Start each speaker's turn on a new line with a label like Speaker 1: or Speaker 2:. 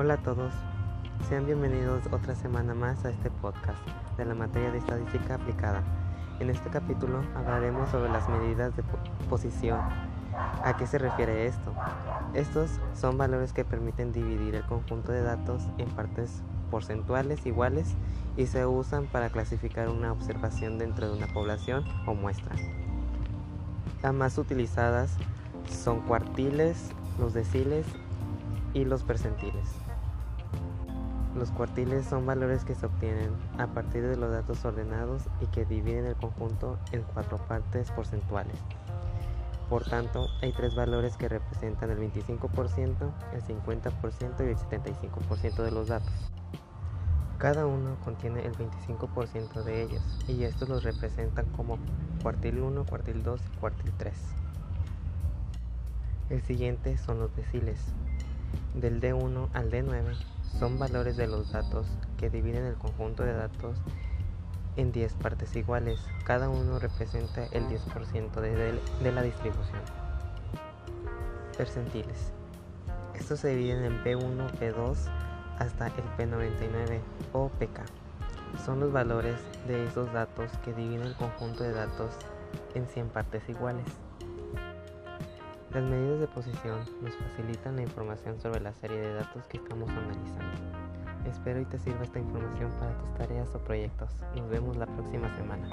Speaker 1: Hola a todos, sean bienvenidos otra semana más a este podcast de la materia de estadística aplicada. En este capítulo hablaremos sobre las medidas de posición. ¿A qué se refiere esto? Estos son valores que permiten dividir el conjunto de datos en partes porcentuales iguales y se usan para clasificar una observación dentro de una población o muestra. Las más utilizadas son cuartiles, los deciles y los percentiles. Los cuartiles son valores que se obtienen a partir de los datos ordenados y que dividen el conjunto en cuatro partes porcentuales. Por tanto, hay tres valores que representan el 25%, el 50% y el 75% de los datos. Cada uno contiene el 25% de ellos y estos los representan como cuartil 1, cuartil 2 y cuartil 3. El siguiente son los deciles. Del D1 al D9 son valores de los datos que dividen el conjunto de datos en 10 partes iguales. Cada uno representa el 10% de, la distribución. Percentiles. Estos se dividen en P1, P2 hasta el P99 o PK. Son los valores de esos datos que dividen el conjunto de datos en 100 partes iguales. Las medidas de posición nos facilitan la información sobre la serie de datos que estamos analizando. Espero y te sirva esta información para tus tareas o proyectos. Nos vemos la próxima semana.